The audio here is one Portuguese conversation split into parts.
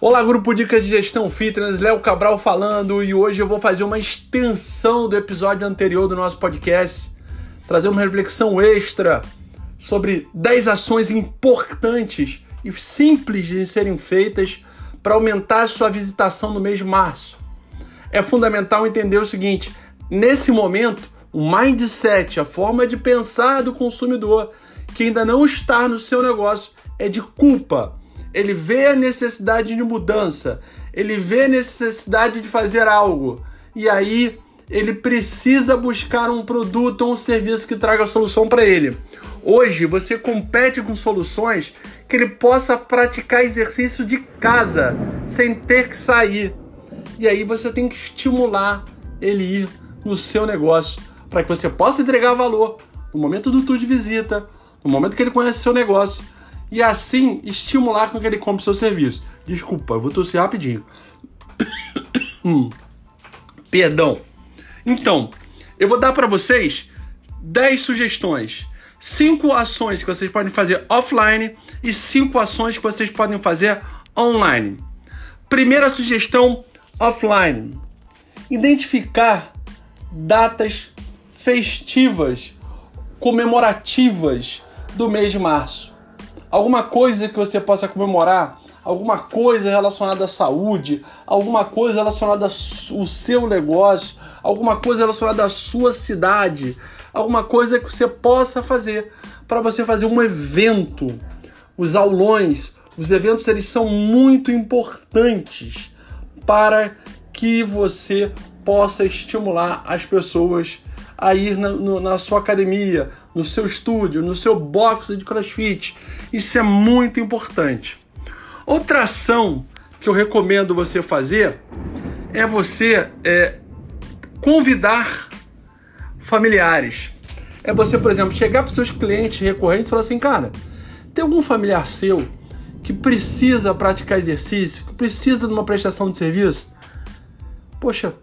Olá, grupo Dicas de Gestão Fitness, Léo Cabral falando e hoje eu vou fazer uma extensão do episódio anterior do nosso podcast, trazer uma reflexão extra sobre 10 ações importantes e simples de serem feitas para aumentar a sua visitação no mês de março. É fundamental entender o seguinte: nesse momento, o mindset, a forma de pensar do consumidor que ainda não está no seu negócio é de culpa ele vê a necessidade de mudança, ele vê a necessidade de fazer algo, e aí ele precisa buscar um produto ou um serviço que traga a solução para ele. Hoje você compete com soluções que ele possa praticar exercício de casa, sem ter que sair. E aí você tem que estimular ele ir no seu negócio, para que você possa entregar valor no momento do tour de visita, no momento que ele conhece seu negócio e assim estimular com que ele compre seu serviço. Desculpa, eu vou tossir rapidinho. hum. Perdão. Então, eu vou dar para vocês 10 sugestões. 5 ações que vocês podem fazer offline e 5 ações que vocês podem fazer online. Primeira sugestão offline: identificar datas festivas, comemorativas do mês de março alguma coisa que você possa comemorar, alguma coisa relacionada à saúde, alguma coisa relacionada ao seu negócio, alguma coisa relacionada à sua cidade, alguma coisa que você possa fazer para você fazer um evento. Os aulões, os eventos eles são muito importantes para que você possa estimular as pessoas a ir na, no, na sua academia, no seu estúdio, no seu box de crossfit. Isso é muito importante. Outra ação que eu recomendo você fazer é você é, convidar familiares. É você, por exemplo, chegar para seus clientes recorrentes e falar assim, cara, tem algum familiar seu que precisa praticar exercício, que precisa de uma prestação de serviço? Poxa,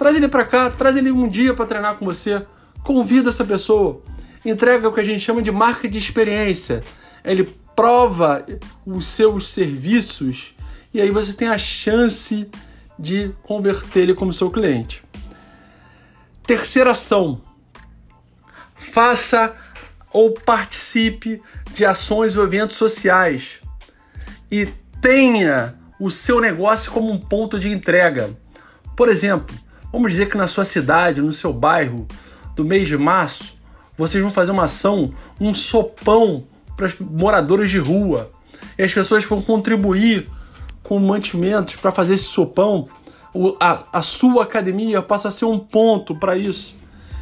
Traz ele para cá, traz ele um dia para treinar com você. Convida essa pessoa. Entrega o que a gente chama de marca de experiência. Ele prova os seus serviços e aí você tem a chance de converter ele como seu cliente. Terceira ação: faça ou participe de ações ou eventos sociais e tenha o seu negócio como um ponto de entrega. Por exemplo, Vamos dizer que na sua cidade, no seu bairro, do mês de março, vocês vão fazer uma ação, um sopão para os moradores de rua. E as pessoas vão contribuir com mantimentos para fazer esse sopão. A, a sua academia passa a ser um ponto para isso.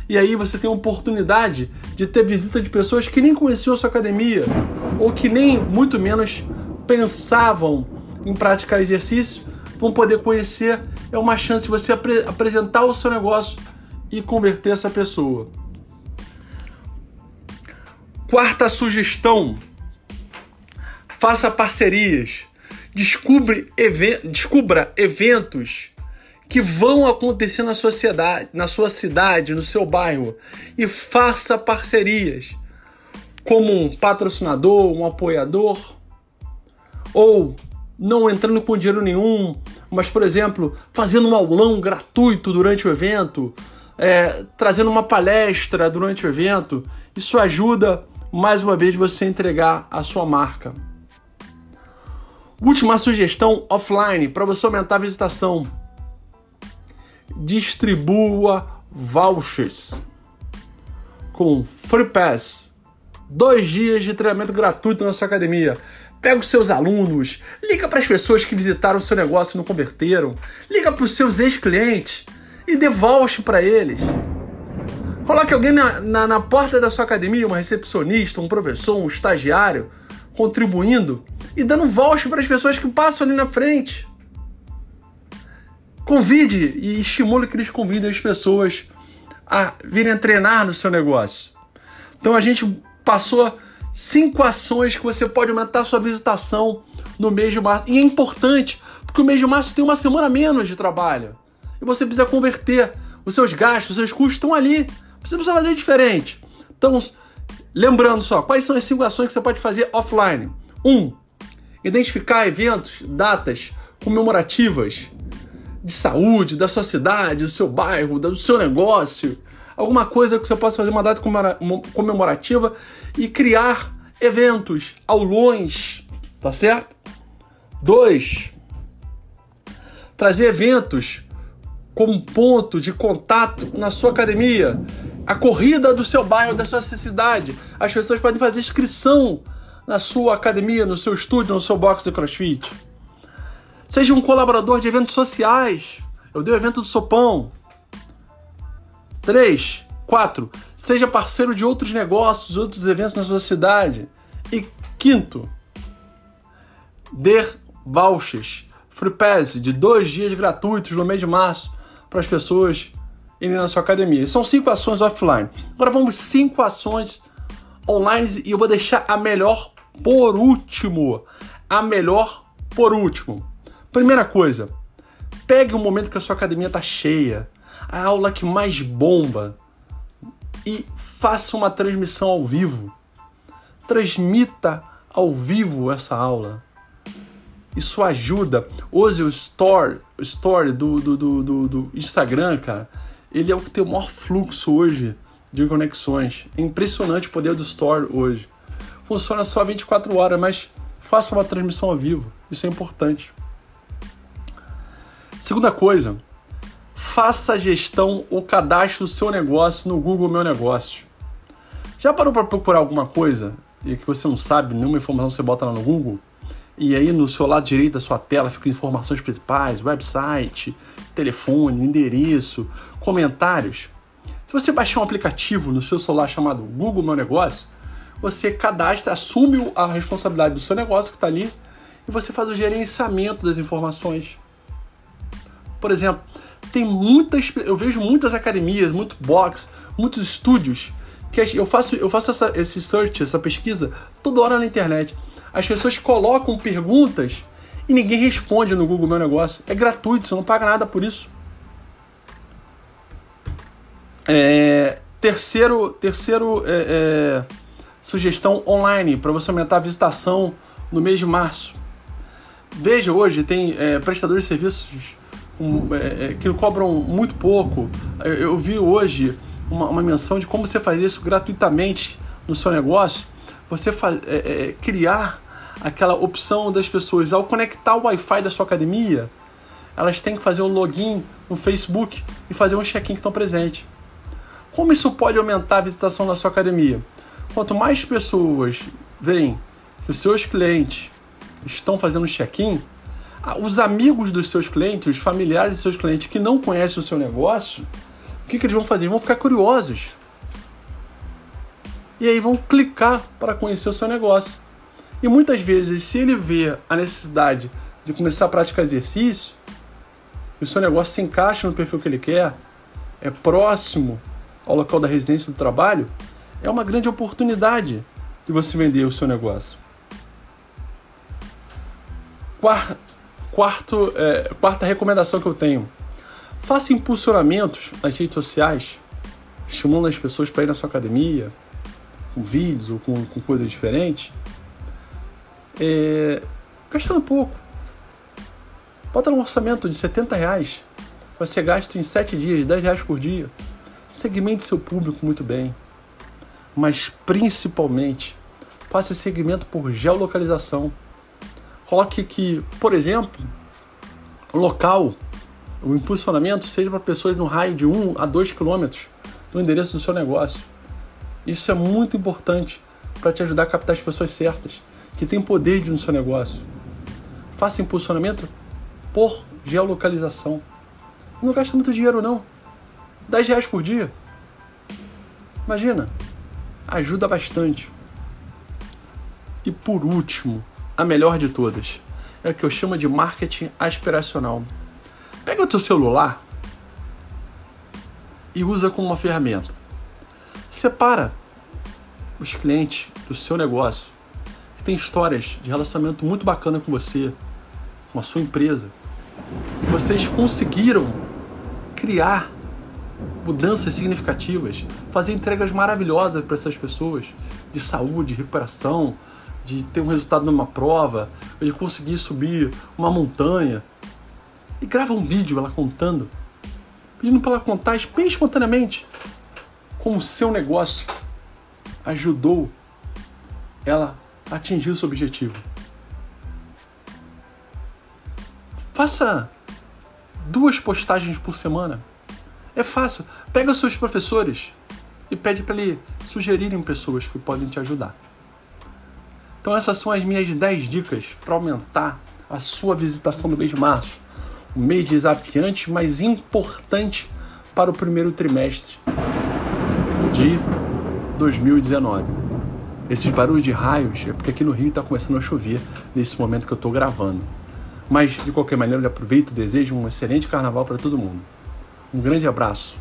E aí você tem a oportunidade de ter visita de pessoas que nem conheciam a sua academia ou que nem muito menos pensavam em praticar exercício, vão poder conhecer é uma chance de você apre apresentar o seu negócio e converter essa pessoa. Quarta sugestão: faça parcerias. Descubra, eventos que vão acontecer na sociedade, na sua cidade, no seu bairro e faça parcerias como um patrocinador, um apoiador ou não entrando com dinheiro nenhum, mas, por exemplo, fazendo um aulão gratuito durante o evento, é, trazendo uma palestra durante o evento. Isso ajuda, mais uma vez, você entregar a sua marca. Última sugestão offline para você aumentar a visitação. Distribua vouchers com Free Pass. Dois dias de treinamento gratuito na sua academia. Pega os seus alunos, liga para as pessoas que visitaram o seu negócio e não converteram, liga para os seus ex-clientes e devolve para eles. Coloque alguém na, na, na, porta da sua academia, uma recepcionista, um professor, um estagiário, contribuindo e dando voucher para as pessoas que passam ali na frente. Convide e estimule que eles convidem as pessoas a virem treinar no seu negócio. Então a gente passou cinco ações que você pode aumentar sua visitação no mês de março. E é importante, porque o mês de março tem uma semana menos de trabalho. E você precisa converter. Os seus gastos, os seus custos estão ali. Você precisa fazer diferente. Então, lembrando só, quais são as cinco ações que você pode fazer offline? Um, identificar eventos, datas comemorativas de saúde, da sua cidade, do seu bairro, do seu negócio, alguma coisa que você possa fazer uma data comemorativa e criar eventos, aulões, tá certo? Dois, trazer eventos como ponto de contato na sua academia, a corrida do seu bairro, da sua cidade. As pessoas podem fazer inscrição na sua academia, no seu estúdio, no seu box de crossfit. Seja um colaborador de eventos sociais. Eu dei o evento do Sopão. 3. 4. Seja parceiro de outros negócios, outros eventos na sua cidade. E quinto, dê vouchers, free pass de dois dias gratuitos no mês de março para as pessoas irem na sua academia. São cinco ações offline. Agora vamos cinco ações online e eu vou deixar a melhor por último. A melhor por último. Primeira coisa, pegue um momento que a sua academia está cheia, a aula que mais bomba e faça uma transmissão ao vivo. Transmita ao vivo essa aula. Isso ajuda. Use o Store, o do, do, do, do, Instagram, cara. Ele é o que tem o maior fluxo hoje de conexões. É impressionante o poder do Store hoje. Funciona só 24 horas, mas faça uma transmissão ao vivo. Isso é importante. Segunda coisa, faça a gestão ou cadastro do seu negócio no Google Meu Negócio. Já parou para procurar alguma coisa e que você não sabe, nenhuma informação você bota lá no Google? E aí no seu lado direito da sua tela ficam informações principais, website, telefone, endereço, comentários. Se você baixar um aplicativo no seu celular chamado Google Meu Negócio, você cadastra, assume a responsabilidade do seu negócio que está ali e você faz o gerenciamento das informações. Por exemplo, tem muitas, eu vejo muitas academias, muito box, muitos estúdios que eu faço, eu faço essa, esse search, essa pesquisa toda hora na internet. As pessoas colocam perguntas e ninguém responde no Google Meu Negócio. É gratuito, você não paga nada por isso. É, terceiro, terceiro é, é, sugestão online para você aumentar a visitação no mês de março. Veja, hoje tem é, prestadores de serviços um, é, é, que cobram muito pouco. Eu, eu vi hoje uma, uma, menção de como você faz isso gratuitamente no seu negócio. Você criar aquela opção das pessoas ao conectar o Wi-Fi da sua academia, elas têm que fazer um login no Facebook e fazer um check-in que estão presentes. Como isso pode aumentar a visitação da sua academia? Quanto mais pessoas veem que os seus clientes estão fazendo check-in, os amigos dos seus clientes, os familiares dos seus clientes que não conhecem o seu negócio, o que, que eles vão fazer? Eles vão ficar curiosos. E aí vão clicar para conhecer o seu negócio. E muitas vezes, se ele vê a necessidade de começar a praticar exercício, e o seu negócio se encaixa no perfil que ele quer, é próximo ao local da residência do trabalho, é uma grande oportunidade de você vender o seu negócio. Quarto, é, quarta recomendação que eu tenho: faça impulsionamentos nas redes sociais, estimulando as pessoas para ir na sua academia, com vídeos ou com, com coisas diferentes, é, gastando pouco. Bota um orçamento de 70 reais, você gasta em 7 dias, 10 reais por dia. Segmente seu público muito bem, mas principalmente faça segmento por geolocalização. Coloque que, por exemplo, local, o impulsionamento seja para pessoas no raio de 1 a 2 quilômetros do endereço do seu negócio. Isso é muito importante para te ajudar a captar as pessoas certas, que têm poder no seu negócio. Faça impulsionamento por geolocalização. Não gasta muito dinheiro não. 10 reais por dia. Imagina. Ajuda bastante. E por último, a melhor de todas. É o que eu chamo de marketing aspiracional. Pega o teu celular e usa como uma ferramenta. Separa os clientes do seu negócio tem histórias de relacionamento muito bacana com você, com a sua empresa, que vocês conseguiram criar mudanças significativas, fazer entregas maravilhosas para essas pessoas de saúde, recuperação, de ter um resultado numa prova, de conseguir subir uma montanha. E grava um vídeo ela contando, pedindo para ela contar bem espontaneamente como o seu negócio ajudou ela atingir o seu objetivo. Faça duas postagens por semana. É fácil. Pega seus professores e pede para eles sugerirem pessoas que podem te ajudar. Então essas são as minhas 10 dicas para aumentar a sua visitação do mês de março. Um mês desafiante, mas importante para o primeiro trimestre de 2019. Esses barulhos de raios é porque aqui no Rio está começando a chover nesse momento que eu estou gravando. Mas de qualquer maneira, eu aproveito e desejo um excelente carnaval para todo mundo. Um grande abraço.